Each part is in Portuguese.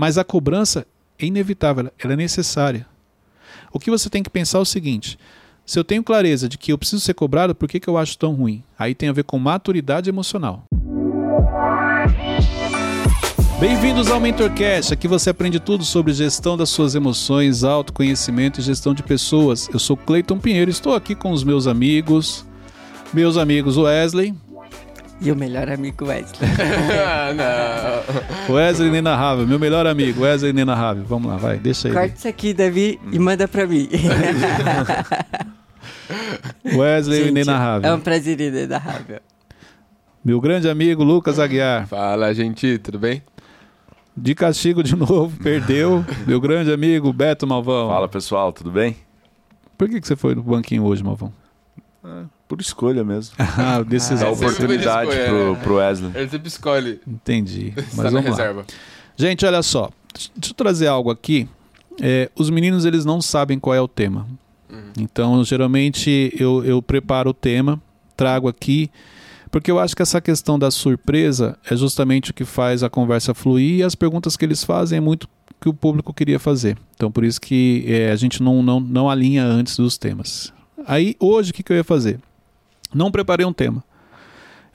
Mas a cobrança é inevitável, ela é necessária. O que você tem que pensar é o seguinte: se eu tenho clareza de que eu preciso ser cobrado, por que, que eu acho tão ruim? Aí tem a ver com maturidade emocional. Bem-vindos ao MentorCast. Aqui você aprende tudo sobre gestão das suas emoções, autoconhecimento e gestão de pessoas. Eu sou Cleiton Pinheiro, estou aqui com os meus amigos, meus amigos Wesley. E o melhor amigo Wesley. não. Wesley Inenarrável, meu melhor amigo, Wesley Inenarrável. Vamos lá, vai, deixa aí. Corta isso aqui, Davi, e manda pra mim. Wesley Gente, Inenarrável. É um prazer inenarrável. Meu grande amigo Lucas Aguiar. Fala, gente, tudo bem? De castigo de novo, perdeu. Meu grande amigo Beto Malvão. Fala pessoal, tudo bem? Por que, que você foi no banquinho hoje, Malvão? Por escolha mesmo. ah, decisão. Dá oportunidade escolha, pro, pro Wesley. Ele sempre escolhe. Entendi. Mas vamos reserva. Lá. Gente, olha só. Deixa eu trazer algo aqui. É, os meninos, eles não sabem qual é o tema. Uhum. Então, geralmente, eu, eu preparo o tema, trago aqui porque eu acho que essa questão da surpresa é justamente o que faz a conversa fluir e as perguntas que eles fazem é muito que o público queria fazer. Então por isso que é, a gente não, não, não alinha antes dos temas. Aí hoje o que, que eu ia fazer? Não preparei um tema.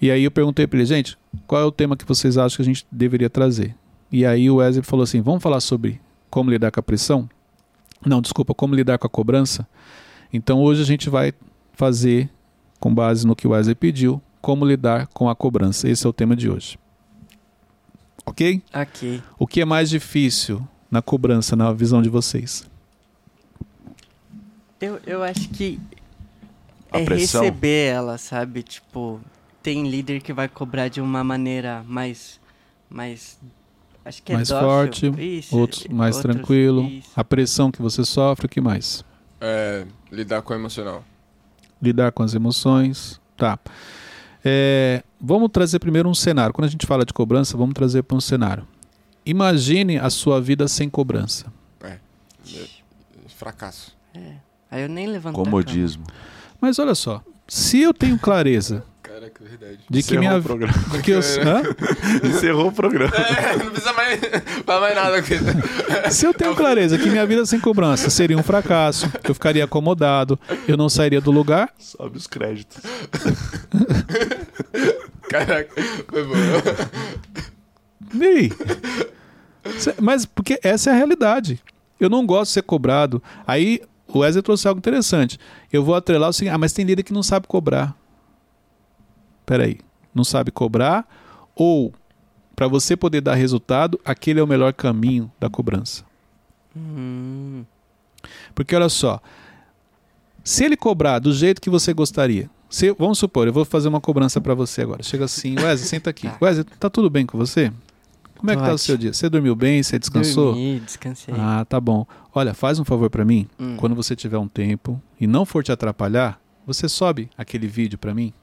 E aí eu perguntei para ele, gente, qual é o tema que vocês acham que a gente deveria trazer? E aí o Wesley falou assim, vamos falar sobre como lidar com a pressão? Não, desculpa, como lidar com a cobrança? Então hoje a gente vai fazer, com base no que o Wesley pediu, como lidar com a cobrança. Esse é o tema de hoje. Ok? Ok. O que é mais difícil na cobrança, na visão de vocês? Eu, eu acho que a é pressão. receber ela, sabe? Tipo, tem líder que vai cobrar de uma maneira mais. mais acho que é mais dócil. forte, isso, outros mais outros, tranquilo. Isso. A pressão que você sofre, o que mais? É, lidar com o emocional. Lidar com as emoções. Tá. É, vamos trazer primeiro um cenário. Quando a gente fala de cobrança, vamos trazer para um cenário. Imagine a sua vida sem cobrança. É. Fracasso. É. Aí eu nem levanto. Comodismo. Mas olha só, se eu tenho clareza Caraca, verdade. De que minha vida. Que eu... Encerrou o programa. É, não precisa mais falar mais nada aqui. Se eu tenho clareza que minha vida sem cobrança seria um fracasso, eu ficaria acomodado, eu não sairia do lugar. Sobe os créditos. Caraca, foi bom. E Mas porque essa é a realidade. Eu não gosto de ser cobrado. Aí o Wesley trouxe algo interessante. Eu vou atrelar o seguinte: ah, mas tem líder que não sabe cobrar peraí, não sabe cobrar ou para você poder dar resultado, aquele é o melhor caminho da cobrança. Hum. Porque olha só, se ele cobrar do jeito que você gostaria, se, vamos supor, eu vou fazer uma cobrança para você agora. Chega assim, Wesley, senta aqui. Tá. Wesley, tá tudo bem com você? Como é que tá o seu dia? Você dormiu bem? Você descansou? Dormi, descansei. Ah, tá bom. Olha, faz um favor para mim. Hum. Quando você tiver um tempo e não for te atrapalhar, você sobe aquele vídeo para mim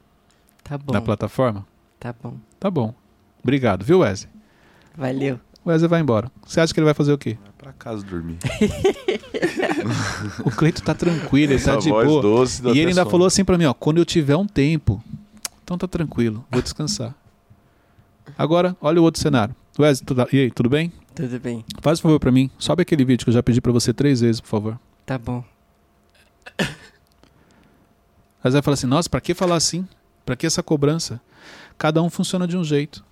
Tá bom. Na plataforma? Tá bom. Tá bom. Obrigado, viu, Wesley? Valeu. O Wesley vai embora. Você acha que ele vai fazer o quê? Vai pra casa dormir. o Cleito tá tranquilo, ele tá de boa. Doce, e ele ainda falou assim pra mim, ó, quando eu tiver um tempo, então tá tranquilo, vou descansar. Agora, olha o outro cenário. Wesley, tudo, e aí, tudo bem? Tudo bem. Faz um favor pra mim, sobe aquele vídeo que eu já pedi pra você três vezes, por favor. Tá bom. Wesley fala assim, nossa, pra que falar assim? Para que essa cobrança? Cada um funciona de um jeito.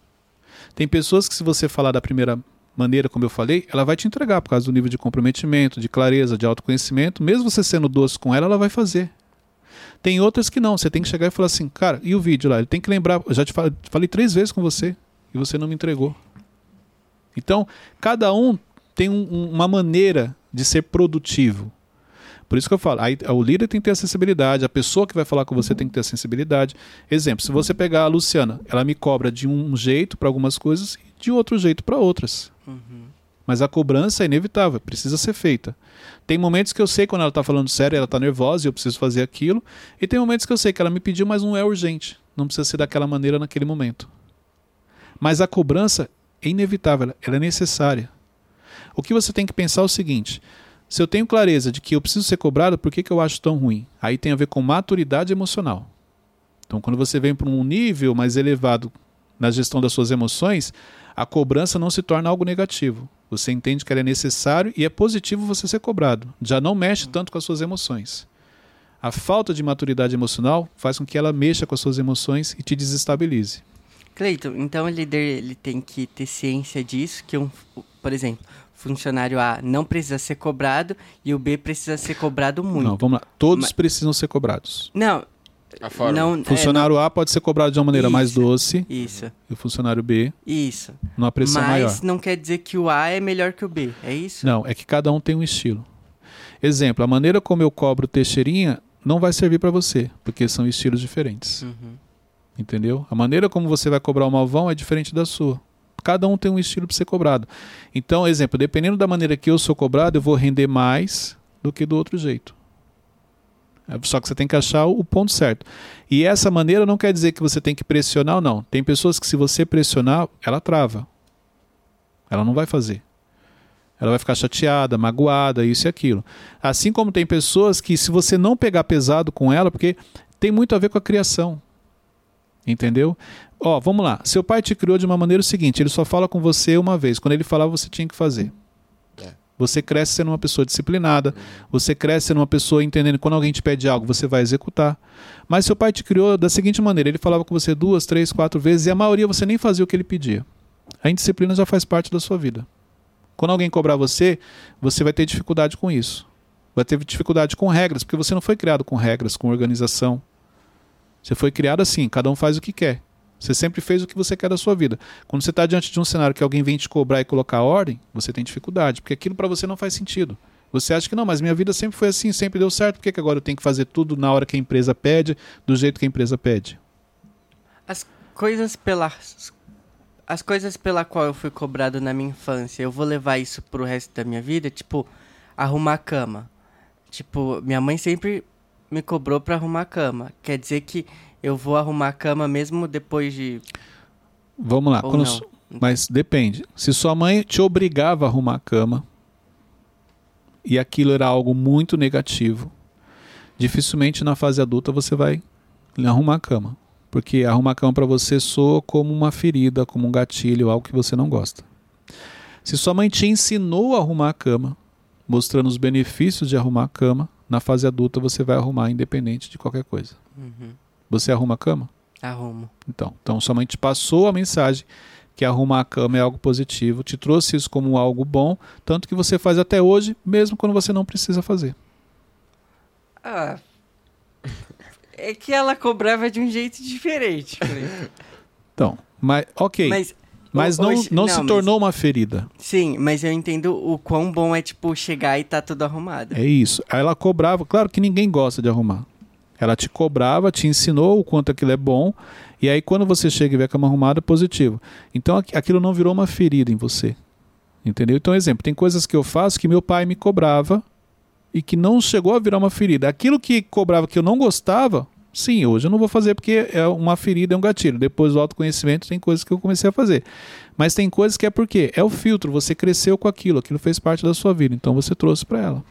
Tem pessoas que, se você falar da primeira maneira, como eu falei, ela vai te entregar por causa do nível de comprometimento, de clareza, de autoconhecimento. Mesmo você sendo doce com ela, ela vai fazer. Tem outras que não. Você tem que chegar e falar assim, cara, e o vídeo lá? Ele tem que lembrar. Eu já te falei, falei três vezes com você e você não me entregou. Então, cada um tem um, uma maneira de ser produtivo. Por isso que eu falo, aí, o líder tem que ter a sensibilidade, a pessoa que vai falar com você tem que ter a sensibilidade. Exemplo, se você pegar a Luciana, ela me cobra de um jeito para algumas coisas e de outro jeito para outras. Uhum. Mas a cobrança é inevitável, precisa ser feita. Tem momentos que eu sei quando ela está falando sério, ela está nervosa e eu preciso fazer aquilo. E tem momentos que eu sei que ela me pediu, mas não é urgente. Não precisa ser daquela maneira naquele momento. Mas a cobrança é inevitável, ela é necessária. O que você tem que pensar é o seguinte: se eu tenho clareza de que eu preciso ser cobrado, por que, que eu acho tão ruim? Aí tem a ver com maturidade emocional. Então, quando você vem para um nível mais elevado na gestão das suas emoções, a cobrança não se torna algo negativo. Você entende que ele é necessário e é positivo você ser cobrado. Já não mexe tanto com as suas emoções. A falta de maturidade emocional faz com que ela mexa com as suas emoções e te desestabilize. Cleiton, então o líder ele tem que ter ciência disso, que um, por exemplo, funcionário A não precisa ser cobrado e o B precisa ser cobrado muito. Não, vamos lá. Todos Mas... precisam ser cobrados. Não, não, o funcionário é, não... A pode ser cobrado de uma maneira isso, mais doce. Isso. E o funcionário B. Isso. Numa pressão Mas maior. Mas não quer dizer que o A é melhor que o B, é isso? Não, é que cada um tem um estilo. Exemplo, a maneira como eu cobro Teixeirinha não vai servir para você, porque são estilos diferentes. Uhum. Entendeu? A maneira como você vai cobrar o malvão é diferente da sua. Cada um tem um estilo para ser cobrado. Então, exemplo, dependendo da maneira que eu sou cobrado, eu vou render mais do que do outro jeito. É, só que você tem que achar o ponto certo. E essa maneira não quer dizer que você tem que pressionar ou não. Tem pessoas que se você pressionar, ela trava. Ela não vai fazer. Ela vai ficar chateada, magoada, isso e aquilo. Assim como tem pessoas que se você não pegar pesado com ela, porque tem muito a ver com a criação. Entendeu? Ó, vamos lá. Seu pai te criou de uma maneira seguinte, ele só fala com você uma vez. Quando ele falava, você tinha que fazer. Você cresce sendo uma pessoa disciplinada, você cresce sendo uma pessoa entendendo que quando alguém te pede algo, você vai executar. Mas seu pai te criou da seguinte maneira: ele falava com você duas, três, quatro vezes e a maioria você nem fazia o que ele pedia. A indisciplina já faz parte da sua vida. Quando alguém cobrar você, você vai ter dificuldade com isso. Vai ter dificuldade com regras, porque você não foi criado com regras, com organização. Você foi criado assim, cada um faz o que quer. Você sempre fez o que você quer da sua vida. Quando você está diante de um cenário que alguém vem te cobrar e colocar ordem, você tem dificuldade, porque aquilo para você não faz sentido. Você acha que não, mas minha vida sempre foi assim, sempre deu certo, por que, que agora eu tenho que fazer tudo na hora que a empresa pede, do jeito que a empresa pede? As coisas pelas as coisas pela qual eu fui cobrado na minha infância, eu vou levar isso pro resto da minha vida, tipo, arrumar a cama. Tipo, minha mãe sempre me cobrou para arrumar a cama. Quer dizer que eu vou arrumar a cama mesmo depois de. Vamos lá. Mas depende. Se sua mãe te obrigava a arrumar a cama e aquilo era algo muito negativo, dificilmente na fase adulta você vai arrumar a cama. Porque arrumar a cama para você soa como uma ferida, como um gatilho, algo que você não gosta. Se sua mãe te ensinou a arrumar a cama, mostrando os benefícios de arrumar a cama, na fase adulta você vai arrumar independente de qualquer coisa. Uhum. Você arruma a cama? Arrumo. Então, então sua mãe te passou a mensagem que arrumar a cama é algo positivo, te trouxe isso como algo bom, tanto que você faz até hoje, mesmo quando você não precisa fazer. Ah. É que ela cobrava de um jeito diferente. então, mas ok. Mas, mas não, hoje, não, não, se tornou uma ferida. Sim, mas eu entendo o quão bom é, tipo, chegar e tá tudo arrumado. É isso. Ela cobrava, claro que ninguém gosta de arrumar. Ela te cobrava, te ensinou o quanto aquilo é bom, e aí quando você chega e vê a cama arrumada, é positivo. Então aquilo não virou uma ferida em você. Entendeu? Então, exemplo, tem coisas que eu faço que meu pai me cobrava e que não chegou a virar uma ferida. Aquilo que cobrava que eu não gostava, sim, hoje eu não vou fazer porque é uma ferida, é um gatilho. Depois do autoconhecimento tem coisas que eu comecei a fazer. Mas tem coisas que é porque é o filtro, você cresceu com aquilo, aquilo fez parte da sua vida, então você trouxe para ela.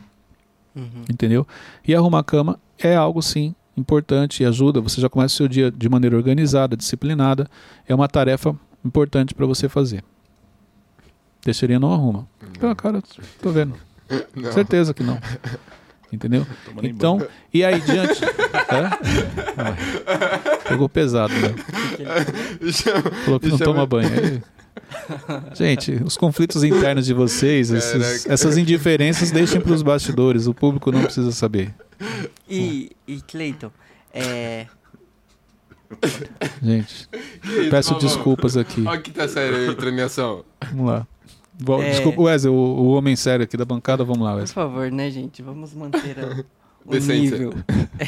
Uhum. Entendeu? E arrumar a cama é algo sim importante e ajuda. Você já começa o seu dia de maneira organizada, disciplinada. É uma tarefa importante para você fazer. Teixeirinha não arruma. Não. cara, tô vendo. Não. Certeza que não. Entendeu? Então, e aí diante. Pegou pesado, né? Falou que não toma banho. Aí... Gente, os conflitos internos de vocês, esses, essas indiferenças, deixem para os bastidores. O público não precisa saber. E, e Cleiton, é. Gente, peço desculpas aqui. Olha que tá sério a treinação. Vamos lá. É... Desculpa, Wesley, o, o, homem sério aqui da bancada, vamos lá, Wesley. Por favor, né, gente? Vamos manter a, o nível.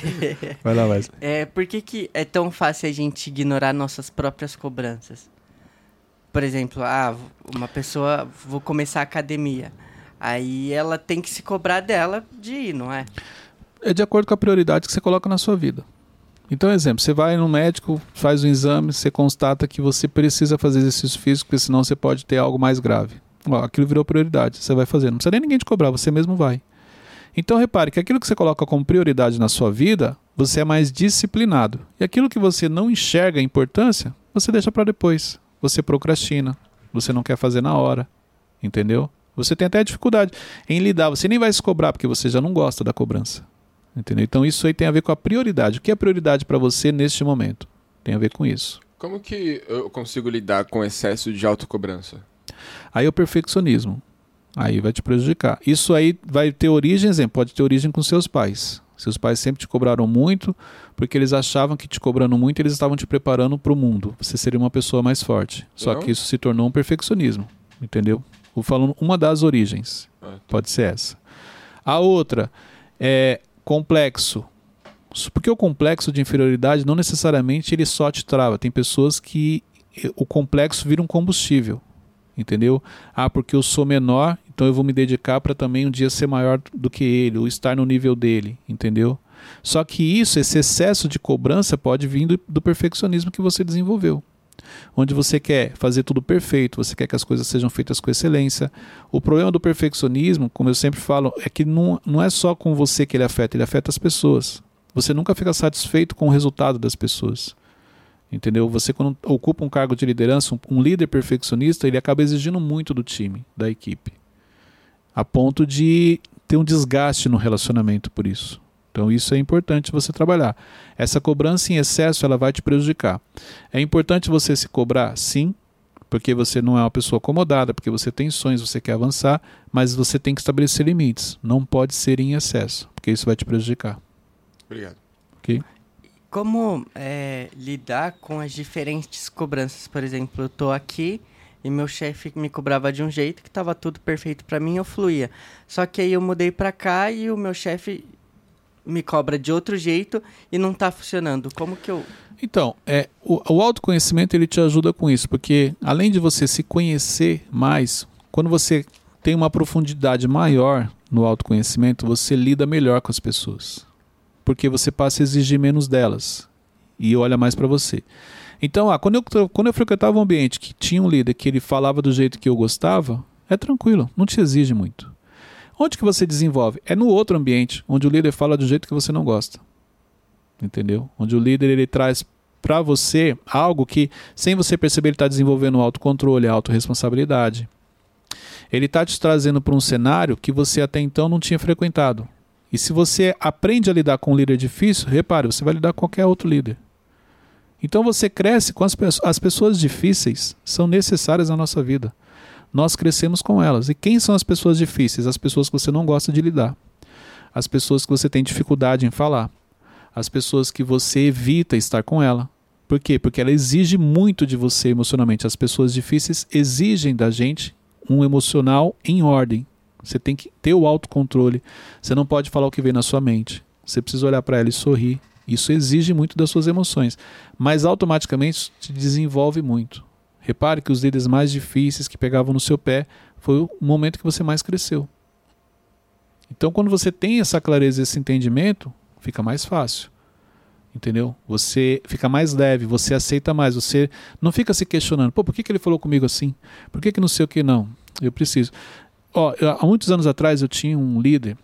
Vai lá, Wesley. É, por que, que é tão fácil a gente ignorar nossas próprias cobranças? Por exemplo, ah, uma pessoa, vou começar a academia. Aí ela tem que se cobrar dela de ir, não é? é de acordo com a prioridade que você coloca na sua vida. Então, exemplo, você vai no médico, faz um exame, você constata que você precisa fazer exercício físico, porque senão você pode ter algo mais grave. Ó, aquilo virou prioridade, você vai fazer. Não precisa nem ninguém te cobrar, você mesmo vai. Então, repare que aquilo que você coloca como prioridade na sua vida, você é mais disciplinado. E aquilo que você não enxerga a importância, você deixa para depois. Você procrastina, você não quer fazer na hora. Entendeu? Você tem até dificuldade em lidar. Você nem vai se cobrar porque você já não gosta da cobrança. Entendeu? Então isso aí tem a ver com a prioridade. O que é prioridade para você neste momento? Tem a ver com isso. Como que eu consigo lidar com excesso de autocobrança? Aí é o perfeccionismo. Aí vai te prejudicar. Isso aí vai ter origem, exemplo, pode ter origem com seus pais. Seus pais sempre te cobraram muito, porque eles achavam que te cobrando muito, eles estavam te preparando para o mundo. Você seria uma pessoa mais forte. Só Não? que isso se tornou um perfeccionismo, entendeu? Vou falando uma das origens. Ah, tá. Pode ser essa. A outra é complexo. Porque o complexo de inferioridade não necessariamente ele só te trava. Tem pessoas que o complexo vira um combustível entendeu? Ah, porque eu sou menor, então eu vou me dedicar para também um dia ser maior do que ele, ou estar no nível dele, entendeu? Só que isso, esse excesso de cobrança pode vir do, do perfeccionismo que você desenvolveu. Onde você quer fazer tudo perfeito, você quer que as coisas sejam feitas com excelência. O problema do perfeccionismo, como eu sempre falo, é que não, não é só com você que ele afeta, ele afeta as pessoas. Você nunca fica satisfeito com o resultado das pessoas. Entendeu? Você quando ocupa um cargo de liderança, um, um líder perfeccionista, ele acaba exigindo muito do time, da equipe, a ponto de ter um desgaste no relacionamento por isso. Então isso é importante você trabalhar. Essa cobrança em excesso ela vai te prejudicar. É importante você se cobrar, sim, porque você não é uma pessoa acomodada, porque você tem sonhos, você quer avançar, mas você tem que estabelecer limites. Não pode ser em excesso, porque isso vai te prejudicar. Obrigado. Ok? Como é, lidar com as diferentes cobranças? Por exemplo, eu tô aqui e meu chefe me cobrava de um jeito que estava tudo perfeito para mim, eu fluía. Só que aí eu mudei para cá e o meu chefe me cobra de outro jeito e não está funcionando. Como que eu então, é, o, o autoconhecimento ele te ajuda com isso, porque além de você se conhecer mais, quando você tem uma profundidade maior no autoconhecimento, você lida melhor com as pessoas porque você passa a exigir menos delas e olha mais para você. Então, ah, quando, eu, quando eu frequentava um ambiente que tinha um líder que ele falava do jeito que eu gostava, é tranquilo, não te exige muito. Onde que você desenvolve? É no outro ambiente, onde o líder fala do jeito que você não gosta. Entendeu? Onde o líder ele traz para você algo que, sem você perceber, ele está desenvolvendo autocontrole, autorresponsabilidade. Ele está te trazendo para um cenário que você até então não tinha frequentado. E se você aprende a lidar com um líder difícil, repare, você vai lidar com qualquer outro líder. Então você cresce com as pessoas. As pessoas difíceis são necessárias na nossa vida. Nós crescemos com elas. E quem são as pessoas difíceis? As pessoas que você não gosta de lidar. As pessoas que você tem dificuldade em falar. As pessoas que você evita estar com ela. Por quê? Porque ela exige muito de você emocionalmente. As pessoas difíceis exigem da gente um emocional em ordem. Você tem que ter o autocontrole. Você não pode falar o que vem na sua mente. Você precisa olhar para ela e sorrir. Isso exige muito das suas emoções, mas automaticamente te desenvolve muito. Repare que os líderes mais difíceis que pegavam no seu pé foi o momento que você mais cresceu. Então, quando você tem essa clareza, esse entendimento, fica mais fácil. Entendeu? Você fica mais leve, você aceita mais, você não fica se questionando, pô, por que, que ele falou comigo assim? Por que, que não sei o que não? Eu preciso. Ó, eu, há muitos anos atrás eu tinha um líder,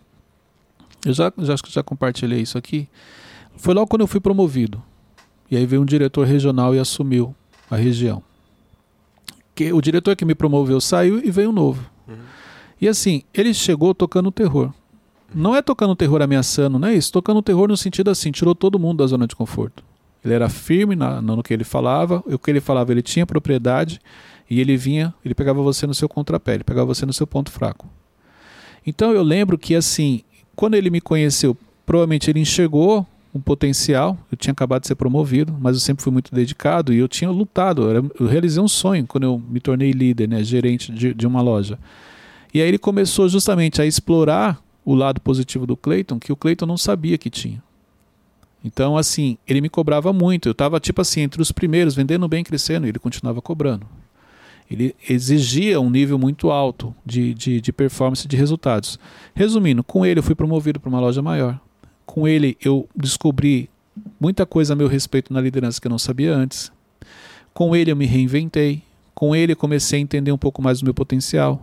eu já, já, já compartilhei isso aqui. Foi logo quando eu fui promovido. E aí veio um diretor regional e assumiu a região. Que, o diretor que me promoveu saiu e veio um novo. Uhum. E assim, ele chegou tocando terror. Não é tocando terror ameaçando, não é isso. Tocando terror no sentido assim, tirou todo mundo da zona de conforto. Ele era firme na, no que ele falava, o que ele falava ele tinha propriedade e ele vinha, ele pegava você no seu contrapé, ele pegava você no seu ponto fraco. Então eu lembro que assim, quando ele me conheceu, provavelmente ele enxergou um potencial. Eu tinha acabado de ser promovido, mas eu sempre fui muito dedicado e eu tinha lutado. Eu, realizei um sonho quando eu me tornei líder, né, gerente de, de uma loja. E aí ele começou justamente a explorar o lado positivo do Clayton, que o Clayton não sabia que tinha. Então, assim, ele me cobrava muito. Eu estava, tipo assim, entre os primeiros, vendendo bem, crescendo, e ele continuava cobrando ele exigia um nível muito alto de, de, de performance de resultados. Resumindo, com ele eu fui promovido para uma loja maior. Com ele eu descobri muita coisa a meu respeito na liderança que eu não sabia antes. Com ele eu me reinventei. Com ele eu comecei a entender um pouco mais do meu potencial.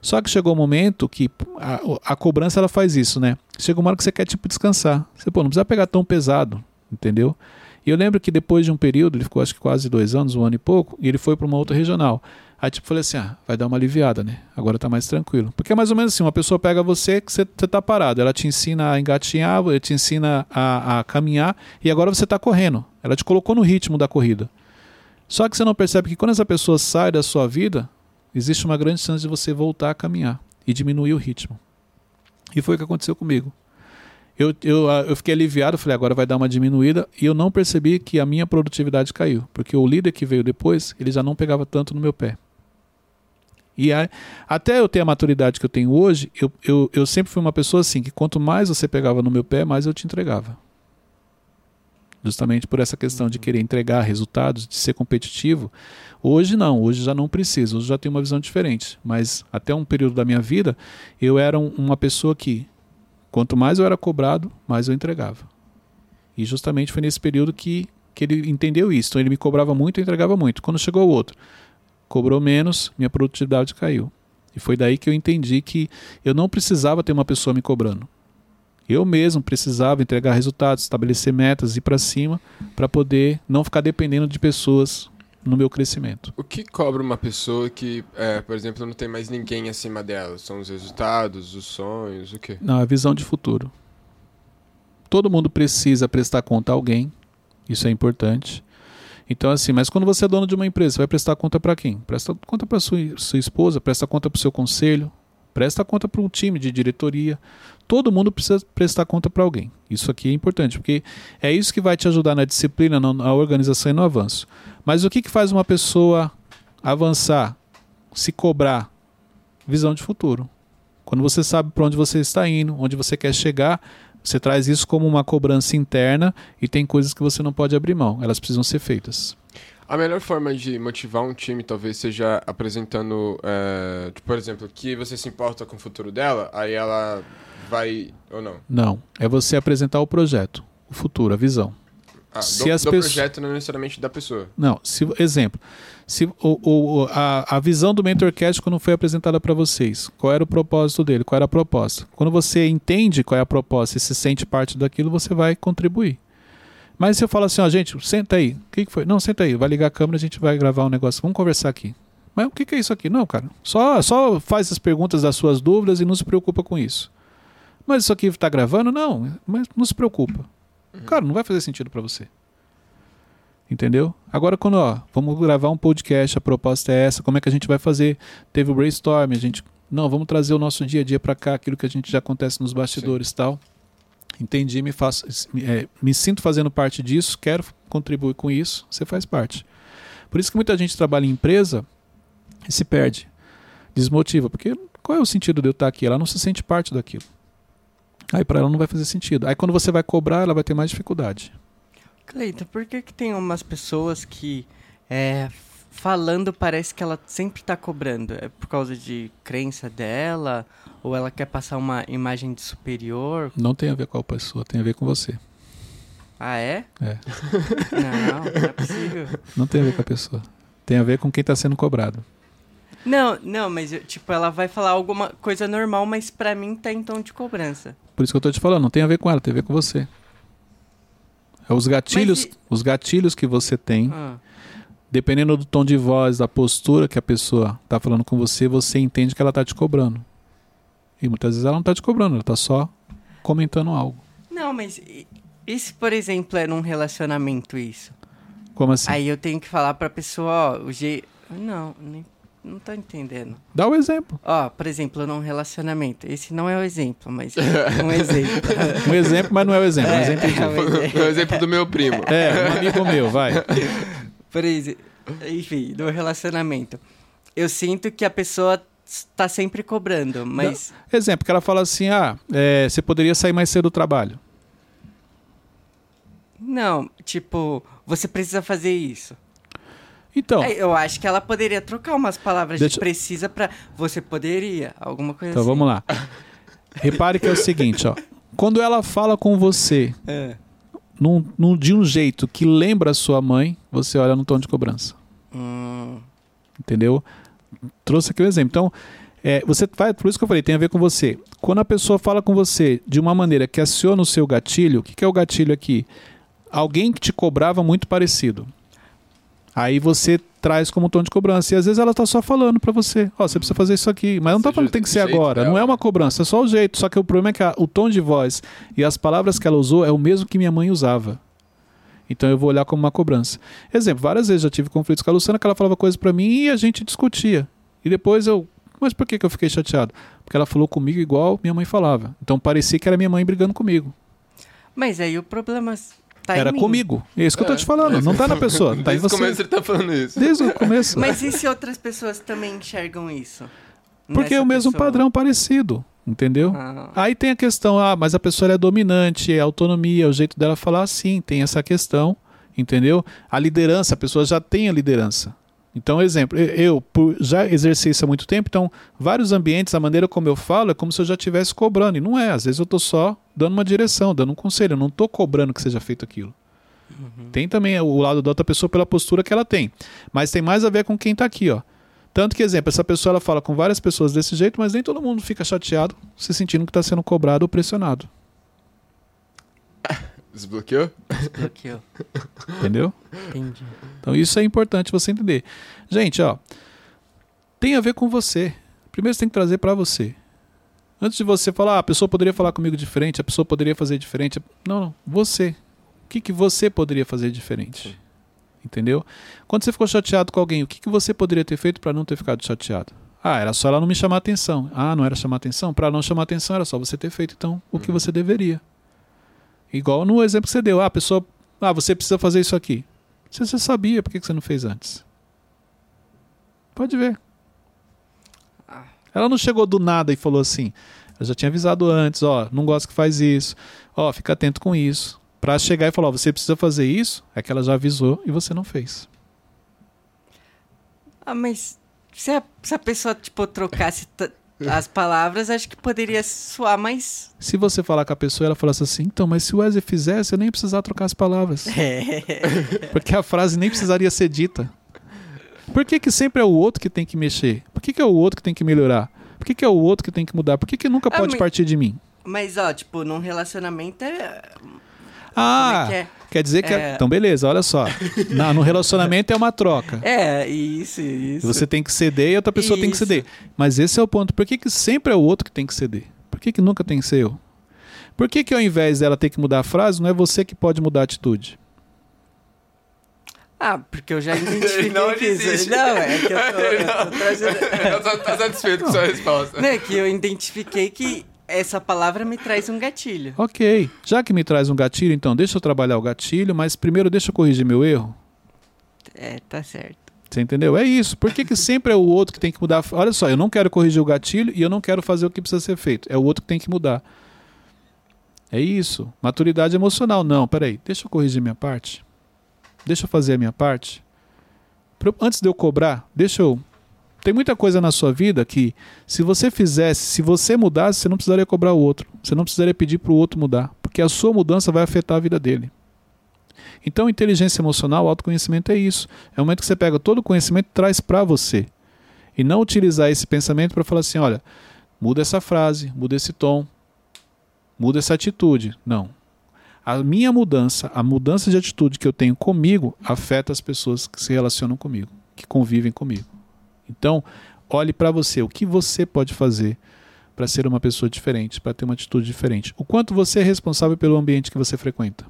Só que chegou um momento que a, a cobrança ela faz isso, né? Chega uma hora que você quer tipo descansar. Você pô, não precisa pegar tão pesado, entendeu? E eu lembro que depois de um período, ele ficou acho que quase dois anos, um ano e pouco, e ele foi para uma outra regional. Aí tipo, falei assim, ah, vai dar uma aliviada, né? Agora tá mais tranquilo. Porque é mais ou menos assim, uma pessoa pega você que você, você tá parado, ela te ensina a engatinhar, ela te ensina a, a caminhar e agora você tá correndo. Ela te colocou no ritmo da corrida. Só que você não percebe que quando essa pessoa sai da sua vida, existe uma grande chance de você voltar a caminhar e diminuir o ritmo. E foi o que aconteceu comigo. Eu, eu, eu fiquei aliviado, falei, agora vai dar uma diminuída, e eu não percebi que a minha produtividade caiu, porque o líder que veio depois, ele já não pegava tanto no meu pé. E aí, até eu ter a maturidade que eu tenho hoje, eu, eu, eu sempre fui uma pessoa assim, que quanto mais você pegava no meu pé, mais eu te entregava. Justamente por essa questão de querer entregar resultados, de ser competitivo. Hoje não, hoje já não preciso, hoje já tenho uma visão diferente. Mas até um período da minha vida, eu era um, uma pessoa que Quanto mais eu era cobrado, mais eu entregava. E justamente foi nesse período que, que ele entendeu isso. Então ele me cobrava muito e entregava muito. Quando chegou o outro, cobrou menos, minha produtividade caiu. E foi daí que eu entendi que eu não precisava ter uma pessoa me cobrando. Eu mesmo precisava entregar resultados, estabelecer metas, ir para cima, para poder não ficar dependendo de pessoas no meu crescimento. O que cobra uma pessoa que, é, por exemplo, não tem mais ninguém acima dela? São os resultados, os sonhos, o quê? Não, a visão de futuro. Todo mundo precisa prestar conta a alguém, isso é importante. Então, assim, mas quando você é dono de uma empresa, você vai prestar conta para quem? Presta conta para sua, sua esposa, presta conta para o seu conselho, presta conta para um time de diretoria. Todo mundo precisa prestar conta para alguém. Isso aqui é importante, porque é isso que vai te ajudar na disciplina, na organização e no avanço. Mas o que, que faz uma pessoa avançar, se cobrar? Visão de futuro. Quando você sabe para onde você está indo, onde você quer chegar, você traz isso como uma cobrança interna e tem coisas que você não pode abrir mão, elas precisam ser feitas. A melhor forma de motivar um time talvez seja apresentando, é, por exemplo, que você se importa com o futuro dela, aí ela vai ou não? Não, é você apresentar o projeto, o futuro, a visão. Ah, se do, as do pessoas... projeto, não necessariamente da pessoa. Não, se, exemplo, se o, o, a, a visão do MentorCast quando foi apresentada para vocês, qual era o propósito dele, qual era a proposta? Quando você entende qual é a proposta e se sente parte daquilo, você vai contribuir. Mas se eu falo assim, ó, gente, senta aí. O que, que foi? Não, senta aí, vai ligar a câmera, a gente vai gravar um negócio. Vamos conversar aqui. Mas o que, que é isso aqui? Não, cara. Só, só faz as perguntas das suas dúvidas e não se preocupa com isso. Mas isso aqui está gravando? Não, mas não se preocupa. Uhum. Cara, não vai fazer sentido para você. Entendeu? Agora, quando, ó, vamos gravar um podcast, a proposta é essa, como é que a gente vai fazer? Teve o brainstorm, a gente. Não, vamos trazer o nosso dia a dia para cá, aquilo que a gente já acontece nos bastidores e tal. Entendi, me, faço, é, me sinto fazendo parte disso, quero contribuir com isso, você faz parte. Por isso que muita gente trabalha em empresa e se perde, desmotiva, porque qual é o sentido de eu estar aqui? Ela não se sente parte daquilo. Aí para ela não vai fazer sentido. Aí quando você vai cobrar, ela vai ter mais dificuldade. Cleiton, por que, que tem umas pessoas que é, falando parece que ela sempre está cobrando? É por causa de crença dela? Ou ela quer passar uma imagem de superior? Não tem a ver com a pessoa, tem a ver com você. Ah, é? É. Não, não é possível. Não tem a ver com a pessoa. Tem a ver com quem está sendo cobrado. Não, não, mas tipo, ela vai falar alguma coisa normal, mas pra mim tá em tom de cobrança. Por isso que eu tô te falando, não tem a ver com ela, tem a ver com você. É os gatilhos, e... os gatilhos que você tem, ah. Dependendo do tom de voz, da postura que a pessoa tá falando com você, você entende que ela tá te cobrando. E muitas vezes ela não tá te cobrando, ela tá só comentando algo. Não, mas e se, por exemplo, é num relacionamento isso? Como assim? Aí eu tenho que falar pra pessoa, ó, o jeito. Não, nem não tô entendendo. Dá o um exemplo. Ó, por exemplo, num relacionamento. Esse não é o exemplo, mas um exemplo. um exemplo, mas não é o exemplo. É, um exemplo, é, um exemplo. É o exemplo do meu primo. É, um amigo meu, vai. Por exemplo, enfim, no relacionamento. Eu sinto que a pessoa está sempre cobrando, mas... Exemplo, que ela fala assim, ah, é, você poderia sair mais cedo do trabalho. Não, tipo, você precisa fazer isso. Então. É, eu acho que ela poderia trocar umas palavras deixa... de precisa para você poderia, alguma coisa então, assim. Então vamos lá. Repare que é o seguinte, ó. Quando ela fala com você é. Num, num, de um jeito que lembra a sua mãe, você olha no tom de cobrança. Hum. Entendeu? Trouxe aqui o um exemplo. Então, é, você vai, por isso que eu falei, tem a ver com você. Quando a pessoa fala com você de uma maneira que aciona o seu gatilho, o que, que é o gatilho aqui? Alguém que te cobrava muito parecido. Aí você traz como tom de cobrança. E às vezes ela tá só falando para você, ó, oh, você precisa fazer isso aqui. Mas não tá falando que tem que ser agora. Dela. Não é uma cobrança, é só o jeito. Só que o problema é que a, o tom de voz e as palavras que ela usou é o mesmo que minha mãe usava. Então eu vou olhar como uma cobrança. Exemplo, várias vezes já tive conflitos com a Luciana que ela falava coisas para mim e a gente discutia. E depois eu, mas por que, que eu fiquei chateado? Porque ela falou comigo igual minha mãe falava. Então parecia que era minha mãe brigando comigo. Mas aí o problema tá era comigo. É isso que é, eu tô te falando. É. Não tá na pessoa. Tá Desde o começo ele tá falando isso. Desde o começo. Mas e se outras pessoas também enxergam isso? Porque é o mesmo pessoa? padrão parecido. Entendeu? Ah. Aí tem a questão, ah, mas a pessoa é dominante, é autonomia, é o jeito dela falar assim, tem essa questão, entendeu? A liderança, a pessoa já tem a liderança. Então, exemplo, eu por, já exerci isso há muito tempo, então, vários ambientes, a maneira como eu falo é como se eu já estivesse cobrando, e não é, às vezes eu estou só dando uma direção, dando um conselho, eu não estou cobrando que seja feito aquilo. Uhum. Tem também o lado da outra pessoa pela postura que ela tem, mas tem mais a ver com quem está aqui, ó. Tanto que, exemplo, essa pessoa ela fala com várias pessoas desse jeito, mas nem todo mundo fica chateado se sentindo que está sendo cobrado ou pressionado. Desbloqueou? Desbloqueou. Entendeu? Entendi. Então isso é importante você entender. Gente, ó, tem a ver com você. Primeiro você tem que trazer para você. Antes de você falar, ah, a pessoa poderia falar comigo diferente, a pessoa poderia fazer diferente. Não, não. Você. O que, que você poderia fazer diferente? Sim. Entendeu? Quando você ficou chateado com alguém, o que, que você poderia ter feito para não ter ficado chateado? Ah, era só ela não me chamar atenção. Ah, não era chamar atenção? Para não chamar atenção era só você ter feito então o que uhum. você deveria. Igual no exemplo que você deu. Ah, a pessoa. Ah, você precisa fazer isso aqui. Se você sabia, por que você não fez antes? Pode ver. Ela não chegou do nada e falou assim. Eu já tinha avisado antes, ó, não gosto que faz isso. Ó, fica atento com isso para chegar e falar, você precisa fazer isso, é que ela já avisou e você não fez. Ah, mas se a, se a pessoa, tipo, trocasse as palavras, acho que poderia soar mais... Se você falar com a pessoa ela falasse assim, então, mas se o Wesley fizesse, eu nem precisava trocar as palavras. É. Porque a frase nem precisaria ser dita. Por que, que sempre é o outro que tem que mexer? Por que, que é o outro que tem que melhorar? Por que, que é o outro que tem que mudar? Por que, que nunca ah, pode mas... partir de mim? Mas, ó, tipo, num relacionamento é ah, é é? quer dizer que. É... Então, beleza, olha só. Na, no relacionamento é uma troca. É, isso, isso. Você tem que ceder e outra pessoa isso. tem que ceder. Mas esse é o ponto. Por que, que sempre é o outro que tem que ceder? Por que, que nunca tem que ser eu? Por que, que ao invés dela ter que mudar a frase, não é você que pode mudar a atitude? Ah, porque eu já identifiquei não que isso. Não, é que eu tô, eu tô trazendo. Eu tô, tô satisfeito com sua resposta. Não, é que eu identifiquei que essa palavra me traz um gatilho. Ok. Já que me traz um gatilho, então deixa eu trabalhar o gatilho, mas primeiro deixa eu corrigir meu erro. É, tá certo. Você entendeu? É isso. Por que, que sempre é o outro que tem que mudar? Olha só, eu não quero corrigir o gatilho e eu não quero fazer o que precisa ser feito. É o outro que tem que mudar. É isso. Maturidade emocional. Não, peraí. Deixa eu corrigir minha parte. Deixa eu fazer a minha parte. Antes de eu cobrar, deixa eu tem muita coisa na sua vida que, se você fizesse, se você mudasse, você não precisaria cobrar o outro. Você não precisaria pedir para o outro mudar. Porque a sua mudança vai afetar a vida dele. Então, inteligência emocional, autoconhecimento é isso. É o momento que você pega todo o conhecimento e traz para você. E não utilizar esse pensamento para falar assim: olha, muda essa frase, muda esse tom, muda essa atitude. Não. A minha mudança, a mudança de atitude que eu tenho comigo, afeta as pessoas que se relacionam comigo, que convivem comigo. Então, olhe para você, o que você pode fazer para ser uma pessoa diferente, para ter uma atitude diferente. O quanto você é responsável pelo ambiente que você frequenta.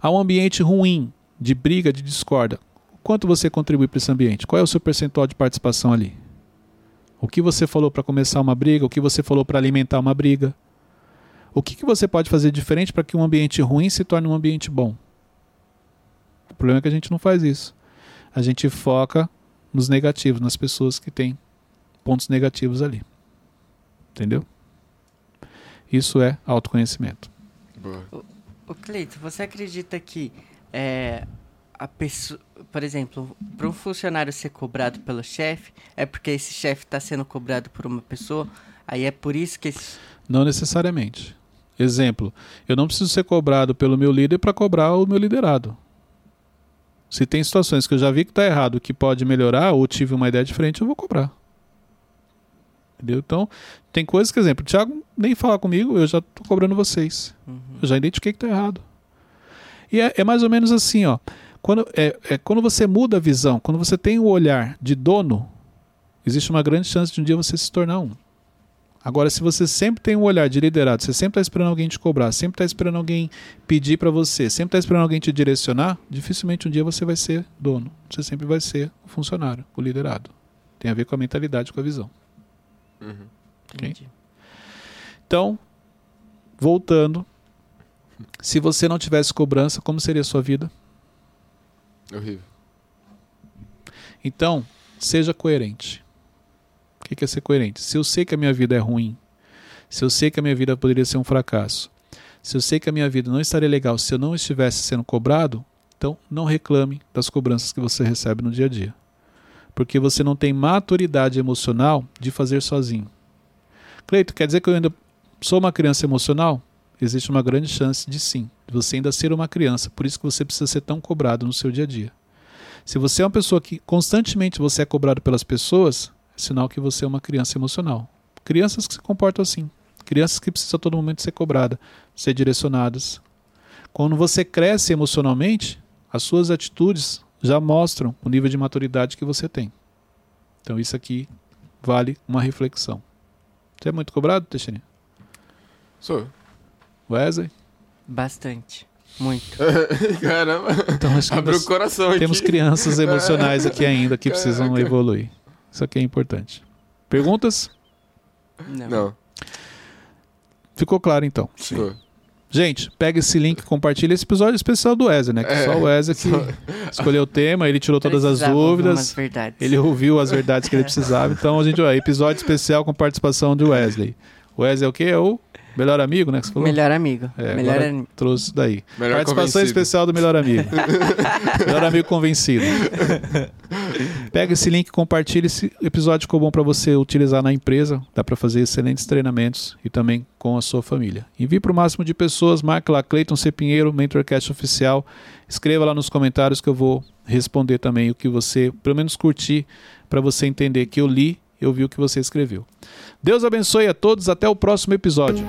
Há um ambiente ruim, de briga, de discorda. O quanto você contribui para esse ambiente? Qual é o seu percentual de participação ali? O que você falou para começar uma briga? O que você falou para alimentar uma briga? O que, que você pode fazer diferente para que um ambiente ruim se torne um ambiente bom? O problema é que a gente não faz isso. A gente foca nos negativos, nas pessoas que têm pontos negativos ali. Entendeu? Isso é autoconhecimento. Boa. O, Cleito, você acredita que é, a pessoa, por exemplo, para um funcionário ser cobrado pelo chefe, é porque esse chefe está sendo cobrado por uma pessoa? Aí é por isso que esse... Não necessariamente. Exemplo, eu não preciso ser cobrado pelo meu líder para cobrar o meu liderado. Se tem situações que eu já vi que está errado, que pode melhorar, ou tive uma ideia diferente, eu vou cobrar. Entendeu? Então, tem coisas que, exemplo, o Thiago nem falar comigo, eu já estou cobrando vocês. Uhum. Eu já identifiquei que está errado. E é, é, mais ou menos assim, ó. Quando, é, é, quando você muda a visão, quando você tem o olhar de dono, existe uma grande chance de um dia você se tornar um. Agora, se você sempre tem um olhar de liderado, você sempre está esperando alguém te cobrar, sempre está esperando alguém pedir para você, sempre está esperando alguém te direcionar, dificilmente um dia você vai ser dono. Você sempre vai ser o funcionário, o liderado. Tem a ver com a mentalidade, com a visão. Uhum. Okay? Então, voltando, se você não tivesse cobrança, como seria a sua vida? Horrível. Então, seja coerente. Que é ser coerente? Se eu sei que a minha vida é ruim, se eu sei que a minha vida poderia ser um fracasso, se eu sei que a minha vida não estaria legal se eu não estivesse sendo cobrado, então não reclame das cobranças que você recebe no dia a dia. Porque você não tem maturidade emocional de fazer sozinho. Cleito, quer dizer que eu ainda sou uma criança emocional? Existe uma grande chance de sim, de você ainda ser uma criança. Por isso que você precisa ser tão cobrado no seu dia a dia. Se você é uma pessoa que constantemente você é cobrado pelas pessoas, sinal que você é uma criança emocional. Crianças que se comportam assim. Crianças que precisam a todo momento ser cobradas, ser direcionadas. Quando você cresce emocionalmente, as suas atitudes já mostram o nível de maturidade que você tem. Então isso aqui vale uma reflexão. Você é muito cobrado, Teixeirinha? Sou. Wesley? Bastante. Muito. Caramba. Então, acho que Abriu o coração Temos aqui. crianças emocionais aqui ainda que Caraca. precisam evoluir. Isso aqui é importante. Perguntas? Não. Não. Ficou claro então. Sim. Gente, pega esse link e compartilha esse episódio especial do Wesley, né? Que É, só o Wesley que escolheu o tema, ele tirou todas as dúvidas. Ele ouviu as verdades que ele precisava. Então, a gente, ó, episódio especial com participação de Wesley. O Wesley é o quê? É o melhor amigo, né? Que você falou? Melhor amigo. É, Melhor agora amigo. trouxe isso daí. Melhor Participação convencido. especial do melhor amigo. melhor amigo convencido. Pega esse link, compartilha. Esse episódio ficou bom para você utilizar na empresa. Dá para fazer excelentes treinamentos e também com a sua família. Envie para o máximo de pessoas. Marque lá Cleiton C. Pinheiro, Mentorcast Oficial. Escreva lá nos comentários que eu vou responder também o que você, pelo menos curtir, para você entender que eu li, eu vi o que você escreveu. Deus abençoe a todos. Até o próximo episódio.